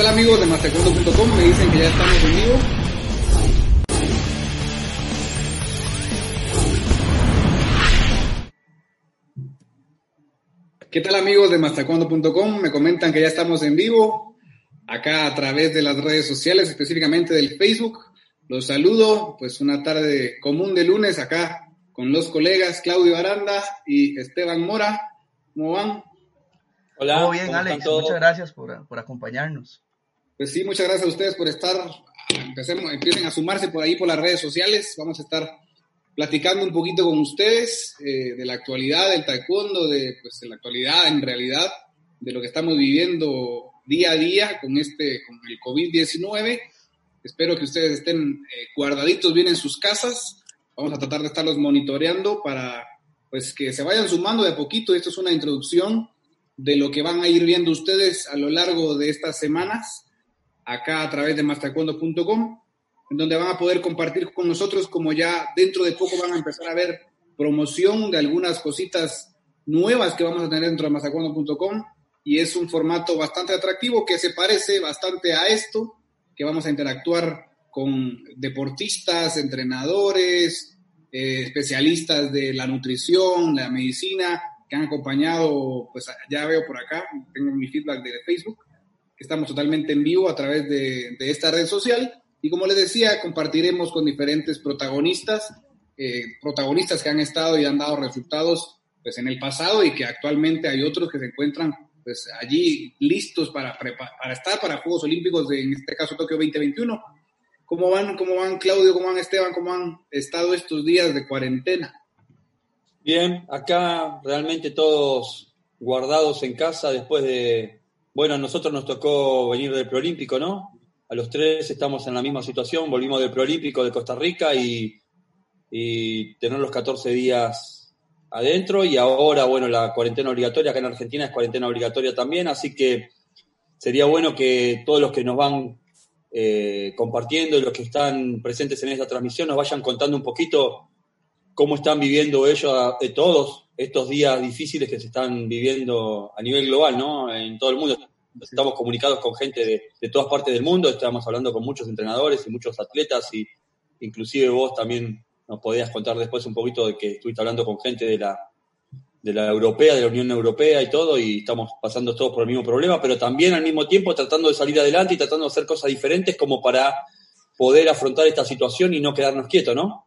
tal amigos de mastercondo.com? Me dicen que ya estamos en vivo. ¿Qué tal amigos de mastercondo.com? Me comentan que ya estamos en vivo, acá a través de las redes sociales, específicamente del Facebook. Los saludo, pues una tarde común de lunes acá con los colegas Claudio Aranda y Esteban Mora. ¿Cómo van? Hola. Todo bien, Alex. Muchas gracias por, por, acompañarnos. Pues sí, muchas gracias a ustedes por estar. Empecemos, empiecen a sumarse por ahí por las redes sociales. Vamos a estar platicando un poquito con ustedes eh, de la actualidad del taekwondo, de, pues, la actualidad en realidad, de lo que estamos viviendo día a día con, este, con el COVID-19. Espero que ustedes estén eh, guardaditos bien en sus casas. Vamos a tratar de estarlos monitoreando para pues que se vayan sumando de a poquito. Esto es una introducción de lo que van a ir viendo ustedes a lo largo de estas semanas acá a través de mastercuondo.com, en donde van a poder compartir con nosotros como ya dentro de poco van a empezar a ver promoción de algunas cositas nuevas que vamos a tener dentro de mastercuondo.com y es un formato bastante atractivo que se parece bastante a esto, que vamos a interactuar con deportistas, entrenadores, eh, especialistas de la nutrición, la medicina, que han acompañado, pues ya veo por acá, tengo mi feedback de Facebook, estamos totalmente en vivo a través de, esta red social. Y como les decía, compartiremos con diferentes protagonistas, eh, protagonistas que han estado y han dado resultados pues, en el pasado y que actualmente hay otros que se encuentran pues, allí listos para, para estar para Juegos Olímpicos, de, en este caso Tokio 2021. ¿Cómo van, ¿Cómo van Claudio? ¿Cómo van Esteban? ¿Cómo han estado estos días de cuarentena? Bien, acá realmente todos guardados en casa después de, bueno, a nosotros nos tocó venir del preolímpico, ¿no? A los tres estamos en la misma situación, volvimos del preolímpico de Costa Rica y, y tener los 14 días adentro y ahora, bueno, la cuarentena obligatoria acá en Argentina es cuarentena obligatoria también, así que sería bueno que todos los que nos van eh, compartiendo y los que están presentes en esta transmisión nos vayan contando un poquito cómo están viviendo ellos de todos estos días difíciles que se están viviendo a nivel global, ¿no? En todo el mundo. Estamos comunicados con gente de, todas partes del mundo, estamos hablando con muchos entrenadores y muchos atletas y inclusive vos también nos podías contar después un poquito de que estuviste hablando con gente de la, de la europea, de la Unión Europea y todo, y estamos pasando todos por el mismo problema, pero también al mismo tiempo tratando de salir adelante y tratando de hacer cosas diferentes como para poder afrontar esta situación y no quedarnos quietos, ¿no?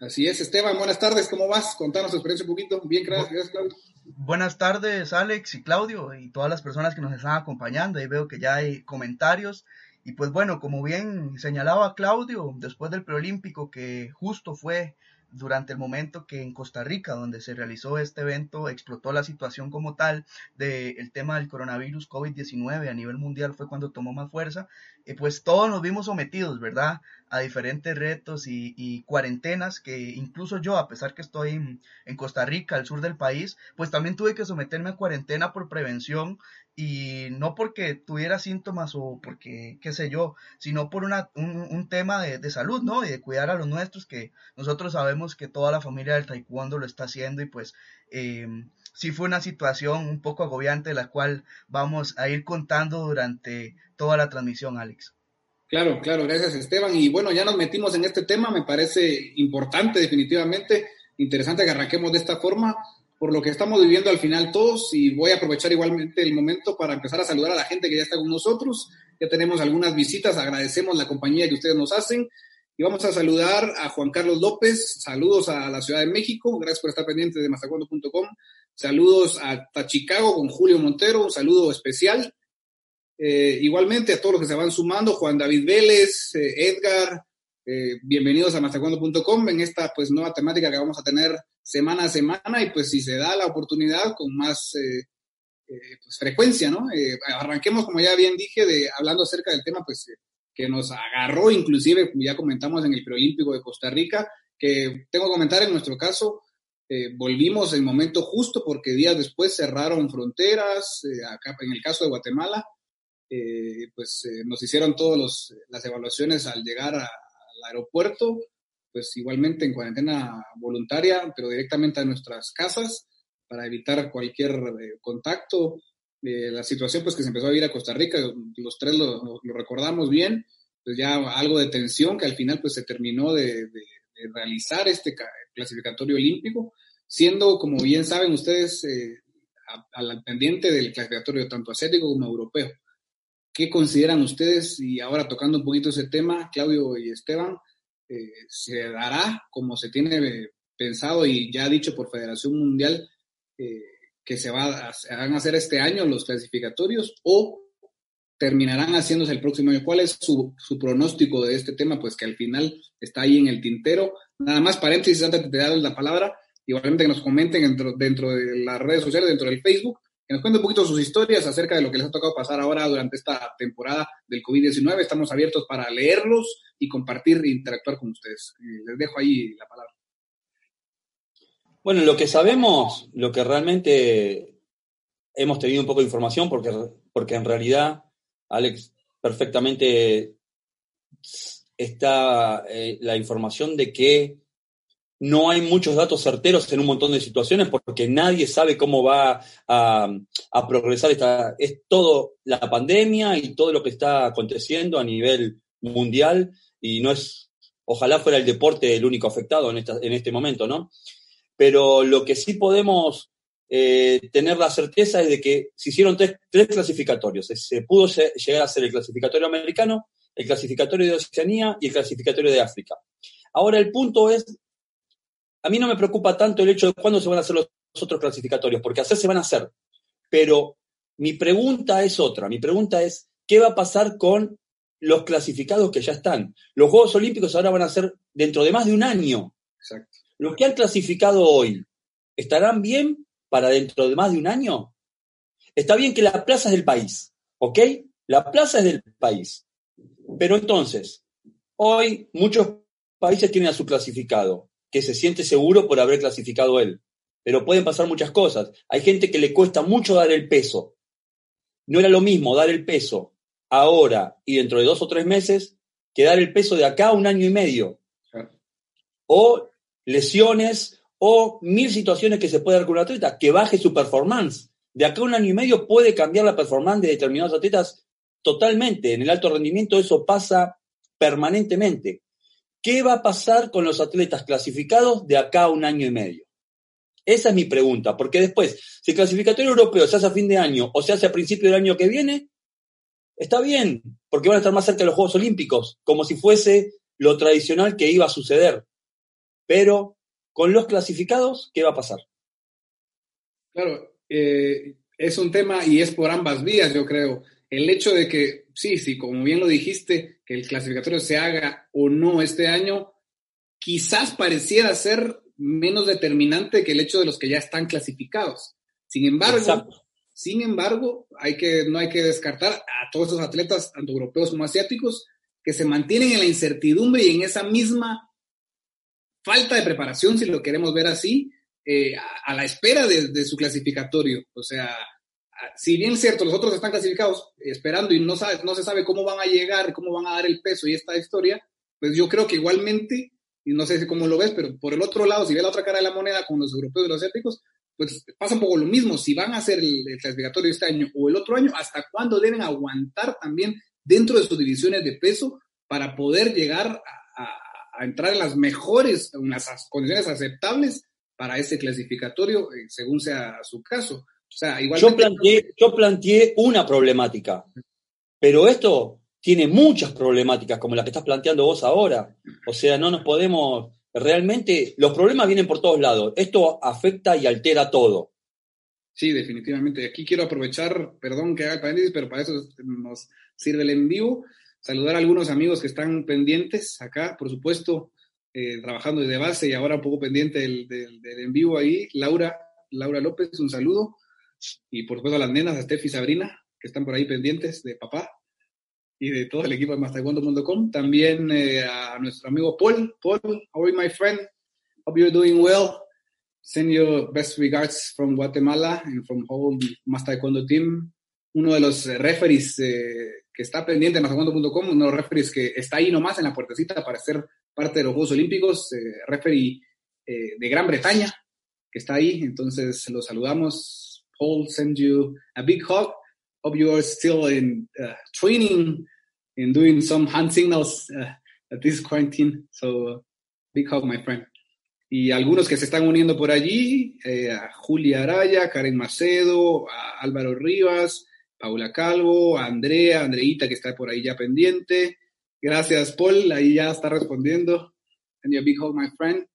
Así es, Esteban, buenas tardes, ¿cómo vas? Contanos tu experiencia un poquito. Bien, gracias, Claudio. Buenas tardes, Alex y Claudio, y todas las personas que nos están acompañando. Ahí veo que ya hay comentarios. Y pues bueno, como bien señalaba Claudio, después del preolímpico, que justo fue durante el momento que en Costa Rica, donde se realizó este evento, explotó la situación como tal del tema del coronavirus COVID-19 a nivel mundial, fue cuando tomó más fuerza, y pues todos nos vimos sometidos, ¿verdad? A diferentes retos y, cuarentenas que incluso yo, a pesar que estoy en, en, Costa Rica, al sur del país, pues también tuve que someterme a cuarentena por prevención y no porque tuviera síntomas o porque, qué sé yo, sino por una, un, tema de, de, salud, ¿no? Y de cuidar a los nuestros, que nosotros sabemos que toda la familia del taekwondo lo está haciendo y pues eh, sí fue una situación un poco agobiante, la cual vamos a ir contando durante toda la transmisión, Alex. Claro, claro, gracias Esteban. Y bueno, ya nos metimos en este tema, me parece importante definitivamente, interesante que arranquemos de esta forma por lo que estamos viviendo al final todos y voy a aprovechar igualmente el momento para empezar a saludar a la gente que ya está con nosotros. Ya tenemos algunas visitas, agradecemos la compañía que ustedes nos hacen. Y vamos a saludar a Juan Carlos López, saludos a la Ciudad de México, gracias por estar pendiente de mazacuando.com, saludos a Chicago con Julio Montero, un saludo especial. Eh, igualmente a todos los que se van sumando, Juan David Vélez, eh, Edgar, eh, bienvenidos a mastercuando.com en esta pues nueva temática que vamos a tener semana a semana y pues si se da la oportunidad con más eh, eh, pues, frecuencia, ¿no? arranquemos, como ya bien dije, de hablando acerca del tema pues que nos agarró inclusive, ya comentamos en el preolímpico de Costa Rica, que tengo que comentar en nuestro caso, volvimos en momento justo porque días después cerraron fronteras, acá en el caso de Guatemala, pues nos hicieron todas las evaluaciones al llegar a, aeropuerto, pues igualmente en cuarentena voluntaria, pero directamente a nuestras casas para evitar cualquier eh, contacto eh, la situación pues que se empezó a vivir a Costa Rica, los tres lo, recordamos bien, pues ya algo de tensión que al final pues se terminó de, realizar este clasificatorio olímpico, siendo, como bien saben ustedes, eh, al pendiente del clasificatorio tanto asiático como europeo. ¿Qué consideran ustedes? Y ahora tocando un poquito ese tema, Claudio y Esteban, eh, ¿se dará como se tiene pensado y ya dicho por Federación Mundial eh, que se, va a, van a hacer este año los clasificatorios o terminarán haciéndose el próximo año? ¿Cuál es su, su, pronóstico de este tema? Pues que al final está ahí en el tintero. Nada más paréntesis antes de darles la palabra, igualmente que nos comenten dentro, dentro de las redes sociales, dentro del Facebook, que nos cuenten un poquito sus historias acerca de lo que les ha tocado pasar ahora durante esta temporada del COVID-19. Estamos abiertos para leerlos y compartir e interactuar con ustedes. Eh, les dejo ahí la palabra. Bueno, lo que sabemos, lo que realmente hemos tenido un poco de información, porque, porque en realidad Alex perfectamente está eh, la información de que no hay muchos datos certeros en un montón de situaciones porque nadie sabe cómo va a, progresar esta, es todo la pandemia y todo lo que está aconteciendo a nivel mundial y no es, ojalá fuera el deporte el único afectado en, esta, en este momento, ¿no? Pero lo que sí podemos eh, tener la certeza es de que se hicieron tres, tres clasificatorios. Se pudo llegar a hacer el clasificatorio americano, el clasificatorio de Oceanía y el clasificatorio de África. Ahora el punto es a mí no me preocupa tanto el hecho de cuándo se van a hacer los otros clasificatorios, porque hacer se van a hacer. Pero mi pregunta es otra. Mi pregunta es, ¿qué va a pasar con los clasificados que ya están? Los Juegos Olímpicos ahora van a ser dentro de más de un año. Exacto. Los que han clasificado hoy, ¿estarán bien para dentro de más de un año? Está bien que la plaza es del país, ¿ok? La plaza es del país. Pero entonces, hoy muchos países tienen a su clasificado que se siente seguro por haber clasificado él. Pero pueden pasar muchas cosas. Hay gente que le cuesta mucho dar el peso. No era lo mismo dar el peso ahora y dentro de dos o tres meses que dar el peso de acá a un año y medio. O lesiones o mil situaciones que se puede dar con un atleta, que baje su performance. De acá a un año y medio puede cambiar la performance de determinados atletas totalmente. En el alto rendimiento eso pasa permanentemente. ¿Qué va a pasar con los atletas clasificados de acá a un año y medio? Esa es mi pregunta, porque después, si el clasificatorio europeo se hace a fin de año o se hace a principio del año que viene, está bien, porque van a estar más cerca de los Juegos Olímpicos, como si fuese lo tradicional que iba a suceder. Pero con los clasificados, ¿qué va a pasar? Claro, eh, es un tema y es por ambas vías, yo creo el hecho de que, sí, sí, como bien lo dijiste, que el clasificatorio se haga o no este año, quizás pareciera ser menos determinante que el hecho de los que ya están clasificados. Sin embargo, sin embargo, no hay que descartar a todos esos atletas, tanto europeos como asiáticos, que se mantienen en la incertidumbre y en esa misma falta de preparación, si lo queremos ver así, eh, a, la espera de, de, su clasificatorio. O sea, si bien es cierto, los otros están clasificados esperando y no, sabe, no se sabe cómo van a llegar, cómo van a dar el peso y esta historia, pues yo creo que igualmente, y no sé cómo lo ves, pero por el otro lado, si ve la otra cara de la moneda con los europeos y los asiáticos, pues pasa un poco lo mismo. Si van a hacer el, clasificatorio este año o el otro año, ¿hasta cuándo deben aguantar también dentro de sus divisiones de peso para poder llegar a, entrar en las mejores, en las condiciones aceptables para este clasificatorio, eh, según sea su caso? yo, planteé, yo planteé una problemática, pero esto tiene muchas problemáticas como la que estás planteando vos ahora. O sea, no nos podemos, realmente los problemas vienen por todos lados. Esto afecta y altera todo. Sí, definitivamente. Aquí quiero aprovechar, perdón que haga el paréntesis, pero para eso nos sirve el en vivo. Saludar a algunos amigos que están pendientes acá, por supuesto, eh, trabajando desde base y ahora un poco pendiente del, del, del en vivo ahí. Laura, Laura López, un saludo y por supuesto a las nenas, a Steph y Sabrina, que están por ahí pendientes de papá y de todo el equipo de mastaekwondo.com. También eh, a nuestro amigo Paul. Paul, how are you, my friend? Hope you're doing well. Send your best regards from Guatemala and from whole Mastaekwondo team. Uno de los eh, referees eh, que está pendiente de mastaekwondo.com, uno de los referees que está ahí nomás en la puertecita para ser parte de los Juegos Olímpicos, referee de Gran Bretaña, que está ahí. Entonces, los saludamos Paul send you a big hug. Hope you are still in uh, training and doing some hand signals uh, at this quarantine. So, big hug, my friend. Y algunos que se están uniendo por allí, eh, Julia Araya, Karen Macedo, Álvaro Rivas, Paula Calvo, Andrea, Andreita que está por ahí ya pendiente. Gracias, Paul, ahí ya está respondiendo. And a big hug, my friend.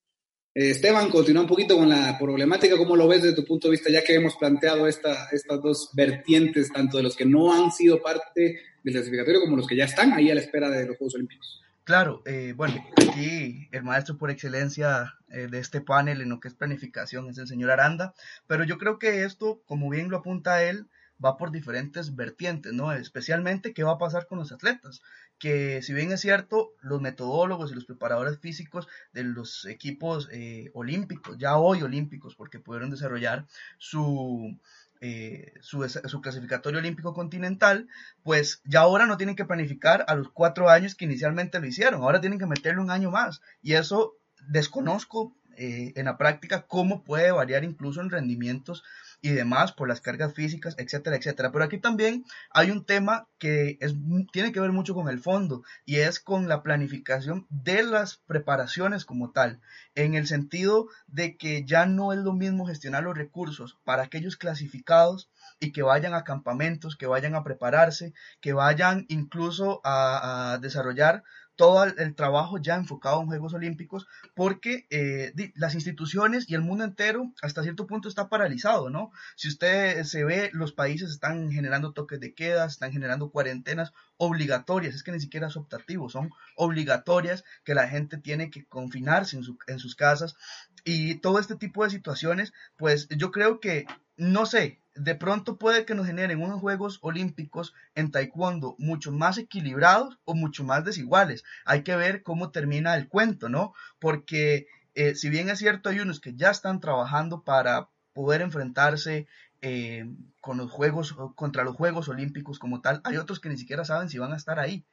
Esteban, continúa un poquito con la problemática, ¿cómo lo ves desde tu punto de vista, ya que hemos planteado esta, estas dos vertientes, tanto de los que no han sido parte del clasificatorio como los que ya están ahí a la espera de los Juegos Olímpicos? Claro, eh, bueno, aquí el maestro por excelencia eh, de este panel en lo que es planificación es el señor Aranda, pero yo creo que esto, como bien lo apunta él, va por diferentes vertientes, ¿no? Especialmente qué va a pasar con los atletas, que si bien es cierto, los metodólogos y los preparadores físicos de los equipos eh, olímpicos, ya hoy olímpicos, porque pudieron desarrollar su, eh, su, clasificatorio olímpico continental, pues ya ahora no tienen que planificar a los cuatro años que inicialmente lo hicieron, ahora tienen que meterle un año más. Y eso desconozco eh, en la práctica cómo puede variar incluso en rendimientos y demás por las cargas físicas, etcétera, etcétera. Pero aquí también hay un tema que es, tiene que ver mucho con el fondo y es con la planificación de las preparaciones como tal, en el sentido de que ya no es lo mismo gestionar los recursos para aquellos clasificados y que vayan a campamentos, que vayan a prepararse, que vayan incluso a, a desarrollar todo el trabajo ya enfocado en Juegos Olímpicos, porque eh, las instituciones y el mundo entero hasta cierto punto está paralizado, ¿no? Si usted se ve, los países están generando toques de queda, están generando cuarentenas obligatorias, es que ni siquiera es optativo, son obligatorias que la gente tiene que confinarse en, en sus casas y todo este tipo de situaciones, pues yo creo que, no sé, de pronto puede que nos generen unos Juegos Olímpicos en Taekwondo mucho más equilibrados o mucho más desiguales. Hay que ver cómo termina el cuento, ¿no? Porque eh, si bien es cierto, hay unos que ya están trabajando para poder enfrentarse eh, con los Juegos, contra los Juegos Olímpicos como tal, hay otros que ni siquiera saben si van a estar ahí.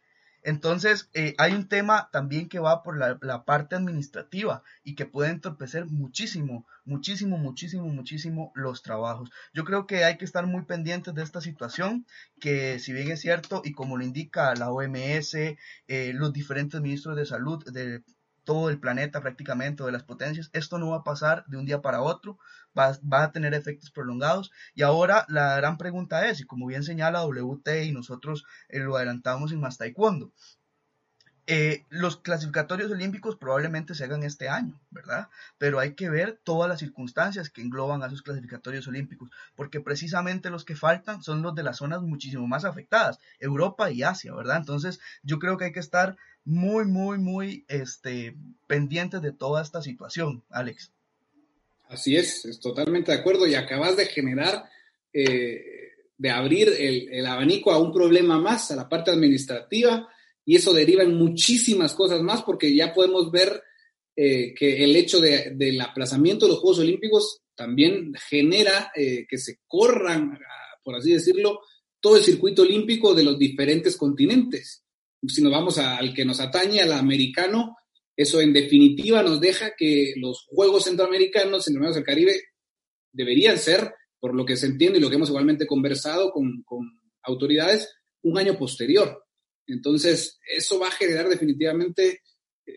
Entonces, eh, hay un tema también que va por la, parte administrativa y que puede entorpecer muchísimo, muchísimo, muchísimo, muchísimo los trabajos. Yo creo que hay que estar muy pendientes de esta situación, que si bien es cierto, y como lo indica la OMS, eh, los diferentes ministros de salud de todo el planeta prácticamente, de las potencias. Esto no va a pasar de un día para otro, va, a tener efectos prolongados. Y ahora la gran pregunta es, y como bien señala WT y nosotros eh, lo adelantamos en Más Taekwondo, eh, los clasificatorios olímpicos probablemente se hagan este año, ¿verdad? Pero hay que ver todas las circunstancias que engloban a esos clasificatorios olímpicos, porque precisamente los que faltan son los de las zonas muchísimo más afectadas, Europa y Asia, ¿verdad? Entonces yo creo que hay que estar muy, muy, muy este, pendientes de toda esta situación, Alex. Así es, es totalmente de acuerdo y acabas de generar, eh, de abrir el, abanico a un problema más, a la parte administrativa, y eso deriva en muchísimas cosas más, porque ya podemos ver eh, que el hecho del aplazamiento de los Juegos Olímpicos también genera eh, que se corran, por así decirlo, todo el circuito olímpico de los diferentes continentes si nos vamos al que nos atañe, al americano, eso en definitiva nos deja que los Juegos Centroamericanos, Centroamericanos del Caribe, deberían ser, por lo que se entiende y lo que hemos igualmente conversado con, autoridades, un año posterior. Entonces, eso va a generar definitivamente eh,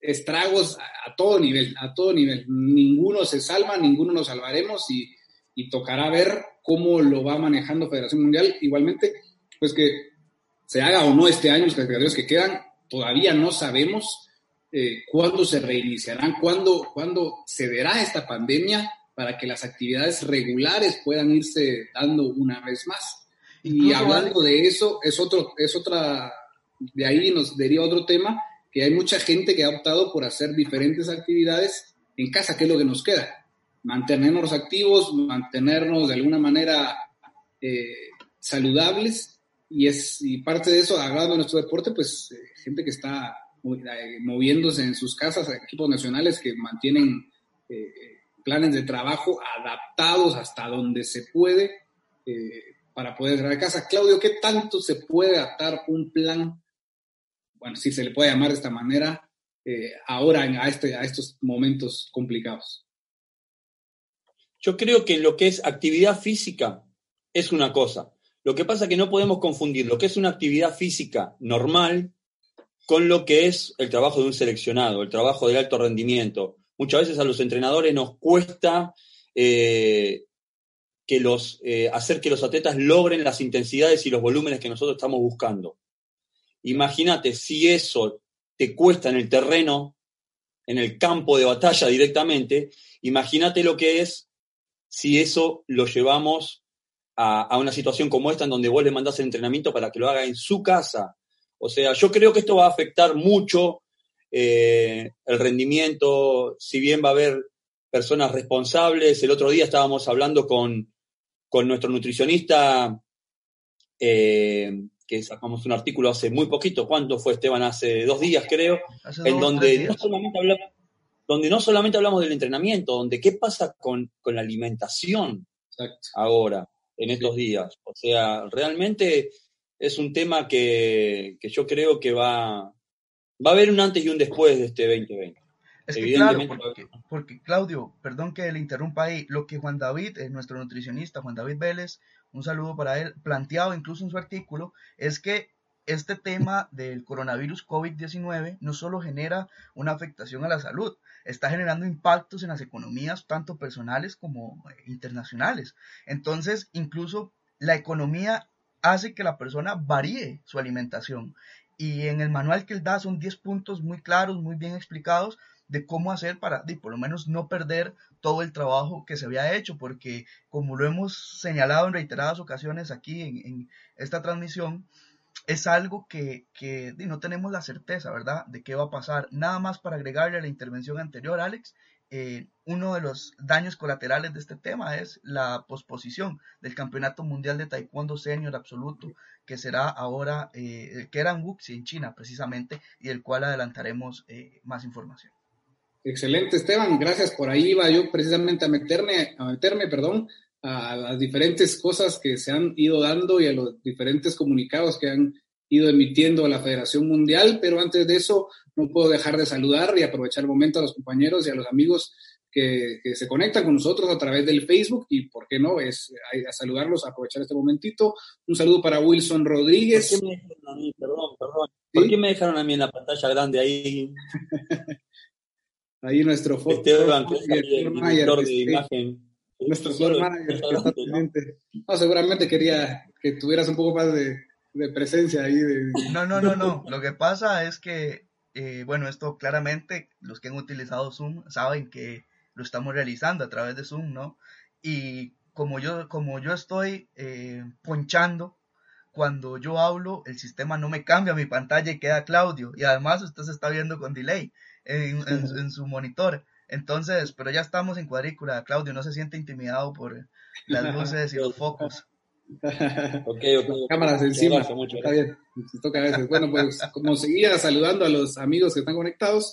estragos a, todo nivel, a todo nivel. Ninguno se salva, ninguno nos salvaremos y tocará ver cómo lo va manejando Federación Mundial. Igualmente, pues que se haga o no este año, los clasificatorios que quedan, todavía no sabemos eh, cuándo se reiniciarán, cuándo, cuándo cederá esta pandemia para que las actividades regulares puedan irse dando una vez más. y hablando de eso, es, otro, es otra, de ahí nos deriva otro tema, que hay mucha gente que ha optado por hacer diferentes actividades en casa, que es lo que nos queda. Mantenernos activos, mantenernos de alguna manera eh, saludables y es y parte de eso, hablando de nuestro deporte, pues eh, gente que está eh, moviéndose en sus casas, equipos nacionales que mantienen eh, planes de trabajo adaptados hasta donde se puede para poder entrar a casa. Claudio, ¿qué tanto se puede adaptar un plan, bueno, si se le puede llamar de esta manera, ahora a, este, a estos momentos complicados? Yo creo que lo que es actividad física es una cosa. Lo que pasa es que no podemos confundir lo que es una actividad física normal con lo que es el trabajo de un seleccionado, el trabajo del alto rendimiento. Muchas veces a los entrenadores nos cuesta eh, eh, hacer que los atletas logren las intensidades y los volúmenes que nosotros estamos buscando. Imagínate si eso te cuesta en el terreno, en el campo de batalla directamente, imagínate lo que es si eso lo llevamos a, una situación como esta en donde vos le mandás el entrenamiento para que lo haga en su casa. O sea, yo creo que esto va a afectar mucho eh, el rendimiento, si bien va a haber personas responsables. El otro día estábamos hablando con, nuestro nutricionista, eh, que sacamos un artículo hace muy poquito, ¿cuánto fue Esteban? Hace dos días creo, en donde no, solamente hablamos, donde no solamente hablamos del entrenamiento, donde qué pasa con, la alimentación ahora en estos días. O sea, realmente es un tema que, yo creo que va, va a haber un antes y un después de este 2020. Es que claro, porque, Claudio, perdón que le interrumpa ahí, lo que Juan David, eh, nuestro nutricionista, Juan David Vélez, un saludo para él, planteado incluso en su artículo, es que este tema del coronavirus COVID-19 no solo genera una afectación a la salud, está generando impactos en las economías tanto personales como eh, internacionales. Entonces, incluso la economía hace que la persona varíe su alimentación. Y en el manual que él da son 10 puntos muy claros, muy bien explicados de cómo hacer para, por lo menos, no perder todo el trabajo que se había hecho, porque como lo hemos señalado en reiteradas ocasiones aquí en esta transmisión, es algo que, no tenemos la certeza, ¿verdad?, de qué va a pasar. Nada más para agregarle a la intervención anterior, Alex, eh, uno de los daños colaterales de este tema es la posposición del Campeonato Mundial de Taekwondo Senior Absoluto, que será ahora, eh, que era en Wuxi, en China precisamente, y del cual adelantaremos eh, más información. Excelente, Esteban, gracias. Por ahí iba yo precisamente a meterme, a meterme, perdón, a las diferentes cosas que se han ido dando y a los diferentes comunicados que han ido emitiendo la Federación Mundial, pero antes de eso no puedo dejar de saludar y aprovechar el momento a los compañeros y a los amigos que, se conectan con nosotros a través del Facebook y, ¿por qué no? Es a, saludarlos, a aprovechar este momentito. Un saludo para Wilson Rodríguez. ¿Por qué me dejaron a mí? Perdón, perdón. ¿Por qué me dejaron a mí en la pantalla grande ahí? ahí nuestro foto. Esteban, que es el de imagen nuestro manager No, seguramente quería que tuvieras un poco más de, presencia ahí. No, no, no, no. Lo que pasa es que, eh, bueno, esto claramente los que han utilizado Zoom saben que lo estamos realizando a través de Zoom, ¿no? Y como yo, como yo estoy eh, ponchando, cuando yo hablo, el sistema no me cambia mi pantalla y queda Claudio. Y además usted se está viendo con delay en su monitor. Entonces, pero ya estamos en cuadrícula. Claudio no se siente intimidado por las luces y los focos. ok, ok. Cámaras encima. Está bien. toca a veces. Bueno, pues como seguía saludando a los amigos que están conectados,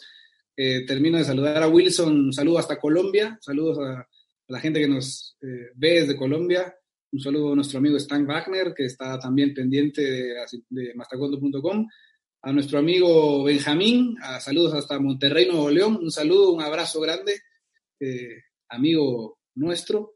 eh, termino de saludar a Wilson. Un saludo hasta Colombia. Saludos a, la gente que nos eh, ve desde Colombia. Un saludo a nuestro amigo Stan Wagner, que está también pendiente de, de mastacondo.com a nuestro amigo Benjamín, a saludos hasta Monterrey, Nuevo León, un saludo, un abrazo grande, eh, amigo nuestro.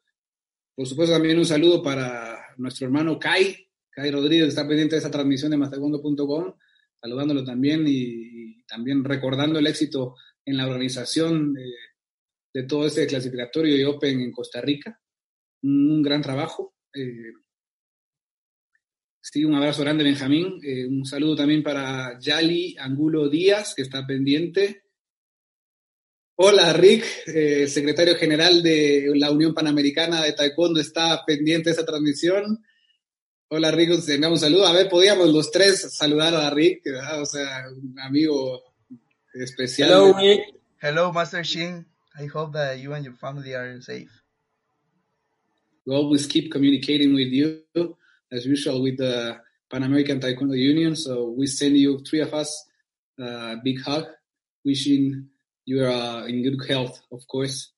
Por supuesto, también un saludo para nuestro hermano Kai, Kai Rodríguez, que está pendiente de esa transmisión de mastegondo.com, saludándolo también y, también recordando el éxito en la organización de, todo este clasificatorio y Open en Costa Rica. Un, gran trabajo. Eh, Sí, un abrazo grande, Benjamín. Eh, un saludo también para Yali Angulo Díaz, que está pendiente. Hola, Rick, eh, secretario general de la Unión Panamericana de Taekwondo, está pendiente de esa transmisión. Hola, Rick, un saludo. A ver, podíamos los tres saludar a Rick, o sea, un amigo especial. Hello, Rick. Hello, Master Shin. I hope that you and your family are safe. We always keep communicating with you. As usual with the Pan American Taekwondo Union. So we send you three of us a big hug, wishing you are in good health, of course.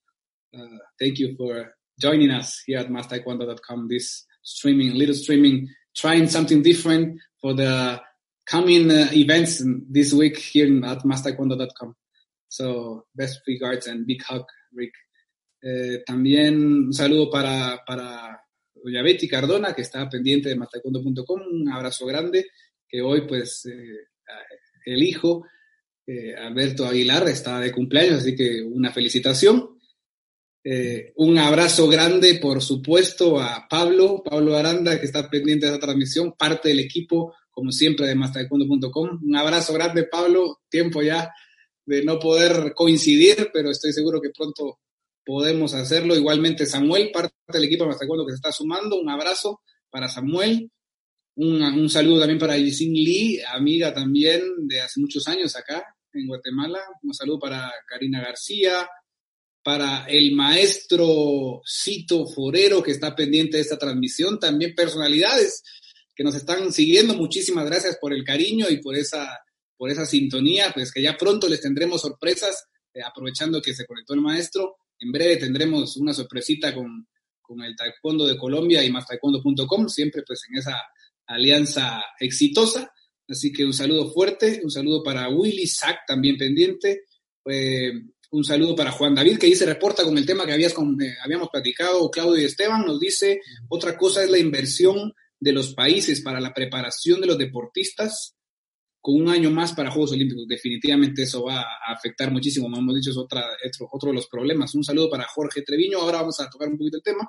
Uh, thank you for joining us here at mastaekwondo.com. This streaming, little streaming, trying something different for the coming uh, events this week here at mastaekwondo.com. So best regards and big hug, Rick. Eh, también un saludo para, para doña Betty Cardona, que está pendiente de mataekwondo.com. Un abrazo grande, que hoy pues eh, el hijo, eh, Alberto Aguilar, está de cumpleaños, así que una felicitación. un abrazo grande, por supuesto, a Pablo, Pablo Aranda, que está pendiente de esta transmisión, parte del equipo, como siempre, de mastaekwondo.com. Un abrazo grande, Pablo. Tiempo ya de no poder coincidir, pero estoy seguro que pronto podemos hacerlo. Igualmente Samuel, parte del equipo de Mastaekwondo que se está sumando. Un abrazo para Samuel. Un, saludo también para Yisin Lee, amiga también de hace muchos años acá en Guatemala. Un saludo para Karina García, para el maestro Cito Forero que está pendiente de esta transmisión. También personalidades que nos están siguiendo. Muchísimas gracias por el cariño y por esa, por esa sintonía. Pues que ya pronto les tendremos sorpresas, eh, aprovechando que se conectó el maestro. En breve tendremos una sorpresita con, el Taekwondo de Colombia y mastaekwondo.com, siempre pues en esa alianza exitosa. Así que un saludo fuerte, un saludo para Willy Sack, también pendiente. un saludo para Juan David, que dice, reporta con el tema que habías, eh, habíamos platicado, Claudio y Esteban, nos dice, otra cosa es la inversión de los países para la preparación de los deportistas con un año más para Juegos Olímpicos. Definitivamente eso va a afectar muchísimo, como hemos dicho, es otra, otro, de los problemas. Un saludo para Jorge Treviño, ahora vamos a tocar un poquito el tema.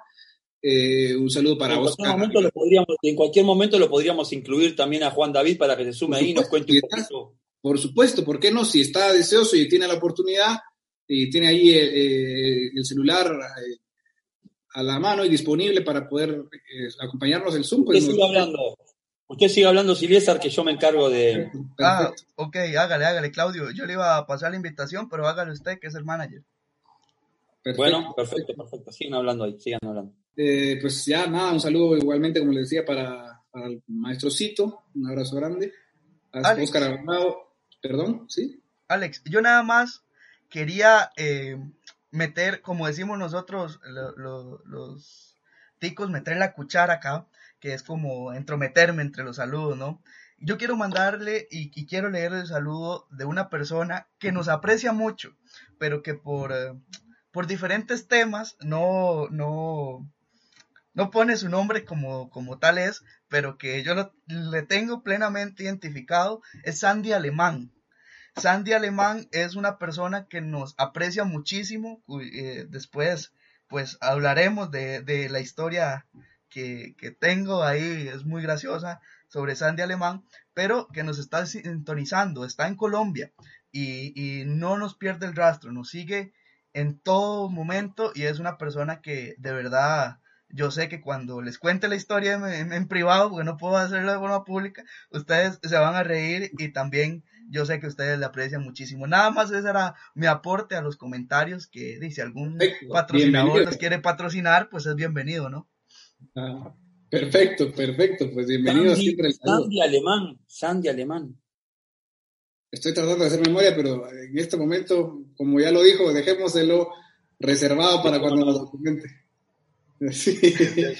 Eh, un saludo para en Cualquier momento lo podríamos, en cualquier momento lo podríamos incluir también a Juan David para que se sume ahí y nos cuente un poquito. Por supuesto, ¿por qué no? Si está deseoso y tiene la oportunidad y tiene ahí eh, eh, el celular a la mano y disponible para poder acompañarnos en Zoom. Pues sigue hablando. Usted sigue hablando, Silvestre, que yo me encargo de... Ah, ok, hágale, hágale, Claudio. Yo le iba a pasar la invitación, pero hágale usted, que es el manager. Bueno, perfecto, perfecto. Sigan hablando ahí, sigan hablando. Eh, pues ya, nada, un saludo igualmente, como les decía, para, el maestro Cito. Un abrazo grande. A Oscar Armado. Perdón, ¿sí? Alex, yo nada más quería eh, meter, como decimos nosotros, los ticos, meter la cuchara acá que es como entrometerme entre los saludos, ¿no? Yo quiero mandarle y, quiero leer el saludo de una persona que nos aprecia mucho, pero que por, eh, por diferentes temas no, no, no pone su nombre como, como tal es, pero que yo le tengo plenamente identificado, es Sandy Alemán. Sandy Alemán es una persona que nos aprecia muchísimo. Eh, después, pues hablaremos de, de la historia que, tengo ahí es muy graciosa sobre Sandy Alemán, pero que nos está sintonizando, está en Colombia y, no nos pierde el rastro, nos sigue en todo momento y es una persona que de verdad yo sé que cuando les cuente la historia en, privado, porque no puedo hacerlo de forma pública, ustedes se van a reír y también yo sé que ustedes le aprecian muchísimo. Nada más ese era mi aporte a los comentarios que dice algún patrocinador nos quiere patrocinar, pues es bienvenido, ¿no? Ah, perfecto, perfecto. Pues bienvenido Sandy, siempre. Sandy Alemán, Sandy Alemán. Estoy tratando de hacer memoria, pero en este momento, como ya lo dijo, dejémoselo reservado para cuando lo documente.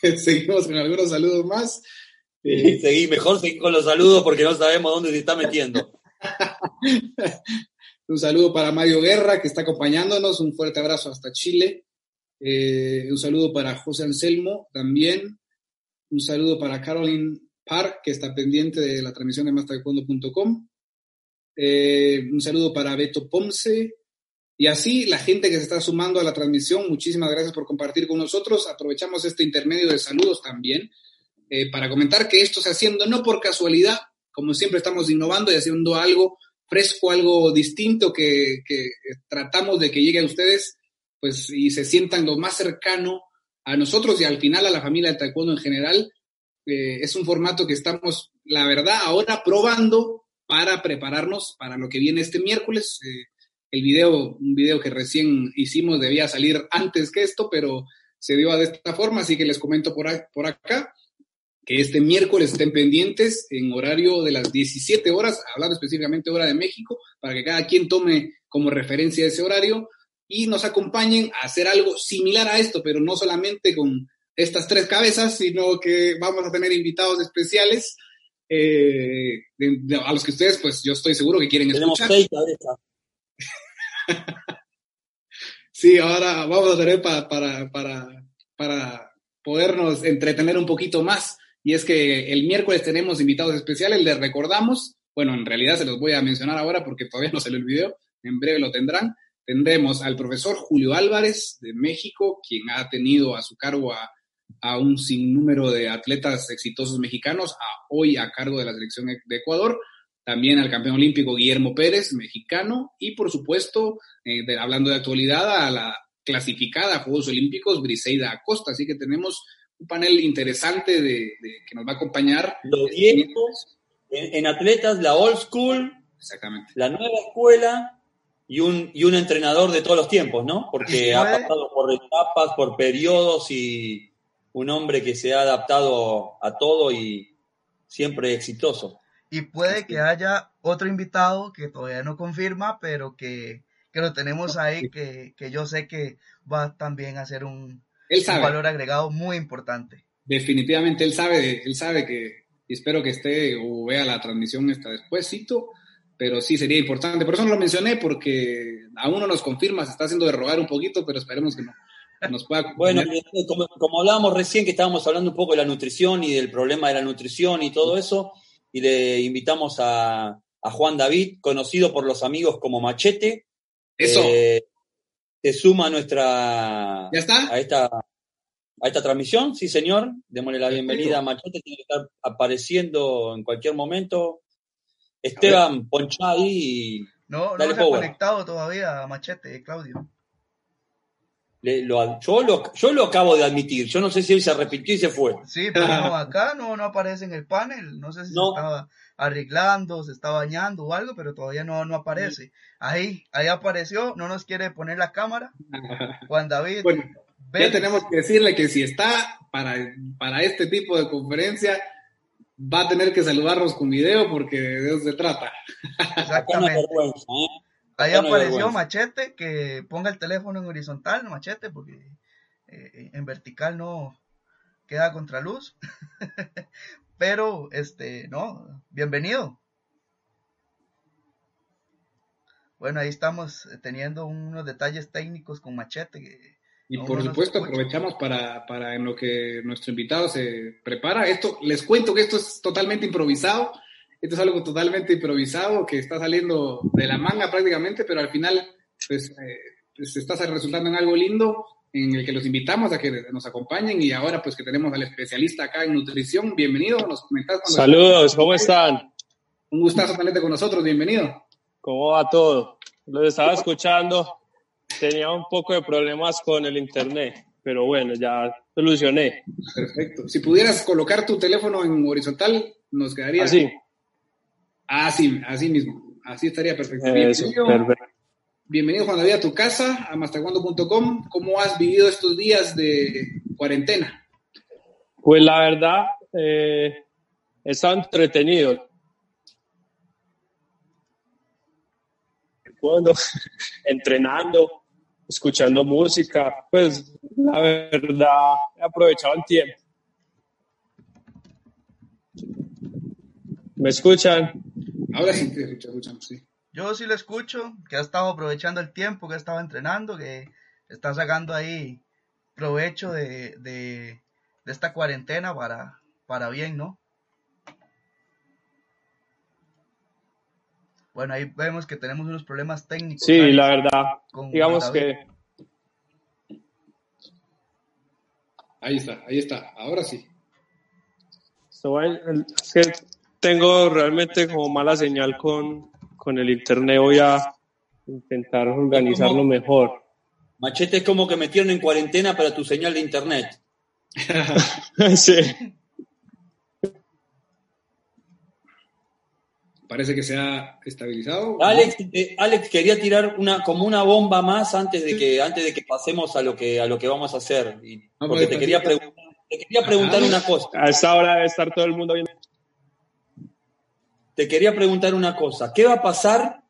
Seguimos con algunos saludos más. seguí, mejor seguir con los saludos porque no sabemos dónde se está metiendo. un saludo para Mario Guerra, que está acompañándonos. Un fuerte abrazo hasta Chile. Eh, un saludo para José Anselmo también. Un saludo para Caroline Park, que está pendiente de la transmisión de mastertaekwondo.com. Eh, un saludo para Beto Ponce. Y así la gente que se está sumando a la transmisión, muchísimas gracias por compartir con nosotros. Aprovechamos este intermedio de saludos también eh, para comentar que esto se haciendo no por casualidad, como siempre estamos innovando y haciendo algo fresco, algo distinto que, que tratamos de que llegue a ustedes pues, y se sientan lo más cercano a nosotros y al final a la familia de Taekwondo en general. Eh, es un formato que estamos, la verdad, ahora probando para prepararnos para lo que viene este miércoles. Eh, el video, un video que recién hicimos debía salir antes que esto, pero se dio de esta forma, así que les comento por, por acá que este miércoles estén pendientes en horario de las 17 horas, hablando específicamente hora de México, para que cada quien tome como referencia ese horario y nos acompañen a hacer algo similar a esto, pero no solamente con estas tres cabezas, sino que vamos a tener invitados especiales eh, a los que ustedes, pues yo estoy seguro que quieren Tenemos escuchar. Seis cabezas. Sí, ahora vamos a tener para, para, para, para podernos entretener un poquito más. Y es que el miércoles tenemos invitados especiales, les recordamos, bueno, en realidad se los voy a mencionar ahora porque todavía no se lo olvidó, en breve lo tendrán. Tendremos al profesor Julio Álvarez de México, quien ha tenido a su cargo a, a un sinnúmero de atletas exitosos mexicanos, a, hoy a cargo de la selección de Ecuador también al campeón olímpico Guillermo Pérez, mexicano, y por supuesto, eh, hablando de actualidad, a la clasificada a Juegos Olímpicos, Briseida Acosta. Así que tenemos un panel interesante de, que nos va a acompañar. Los viejos, en, atletas, la old school, Exactamente. la nueva escuela y un, y un entrenador de todos los tiempos, ¿no? Porque ha pasado por etapas, por periodos y un hombre que se ha adaptado a todo y siempre exitoso. Y puede que haya otro invitado que todavía no confirma, pero que, que lo tenemos ahí, que, que, yo sé que va también a ser un, valor agregado muy importante. Definitivamente él sabe, él sabe que, espero que esté o vea la transmisión esta despuésito, pero sí sería importante. Por eso no lo mencioné, porque aún no nos confirma, se está haciendo de rogar un poquito, pero esperemos que no. Nos pueda... bueno, como, como hablábamos recién, que estábamos hablando un poco de la nutrición y del problema de la nutrición y todo eso, y le invitamos a, Juan David, conocido por los amigos como Machete. Eso. Eh, se suma a nuestra. ¿Ya está? A esta, a esta transmisión, sí, señor. Démosle la bienvenida a Machete, tiene que estar apareciendo en cualquier momento. Esteban, ponchá ahí No, no se ha conectado todavía a Machete, Claudio yo, lo, yo lo acabo de admitir. Yo no sé si él se arrepintió y se fue. Sí, pero no, acá no, no aparece en el panel. No sé si se estaba arreglando, se está bañando o algo, pero todavía no, no aparece. Ahí, ahí apareció. No nos quiere poner la cámara. Juan David. Bueno, ya tenemos que decirle que si está para, para este tipo de conferencia, va a tener que saludarnos con video porque de eso se trata. Exactamente. ¿eh? Ahí apareció Machete, que ponga el teléfono en horizontal, Machete, porque eh, en vertical no queda contraluz. Pero, este, no, bienvenido. Bueno, ahí estamos teniendo unos detalles técnicos con Machete. Y por supuesto aprovechamos para, para en lo que nuestro invitado se prepara. Esto, les cuento que esto es totalmente improvisado esto es algo totalmente improvisado que está saliendo de la manga prácticamente, pero al final pues, eh, pues está resultando en algo lindo en el que los invitamos a que nos acompañen y ahora pues que tenemos al especialista acá en nutrición, bienvenido, nos comentás Saludos, ¿cómo están? Un gustazo tenerte con nosotros, bienvenido. ¿Cómo va todo? Los estaba escuchando, tenía un poco de problemas con el internet, pero bueno, ya solucioné. Perfecto. Si pudieras colocar tu teléfono en horizontal, nos quedaría... Así. Así, así mismo. Así estaría perfecto. Bienvenido, bienvenido Juan David a tu casa, a mastercuando.com. ¿Cómo has vivido estos días de cuarentena? Pues la verdad, eh, estado entretenido. Cuando, entrenando, escuchando música, pues la verdad he aprovechado el tiempo. ¿Me escuchan? Ahora sí te escuchamos, sí. Yo sí lo escucho, que ha estado aprovechando el tiempo, que ha estado entrenando, que está sacando ahí provecho de, de, esta cuarentena para, para bien, ¿no? Bueno, ahí vemos que tenemos unos problemas técnicos. Sí, la verdad. Digamos que... Ahí está, ahí está, ahora sí. Es que tengo realmente como mala señal con, con el internet. Voy a intentar organizarlo mejor. Machete es como que metieron en cuarentena para tu señal de internet. sí. Parece que se ha estabilizado. Alex, eh, Alex quería tirar una como una bomba más antes de que antes de que pasemos a lo que a lo que vamos a hacer. Y, porque te quería, preguntar, te quería preguntar una cosa. A esta hora debe estar todo el mundo viendo te quería preguntar una cosa. ¿Qué va a pasar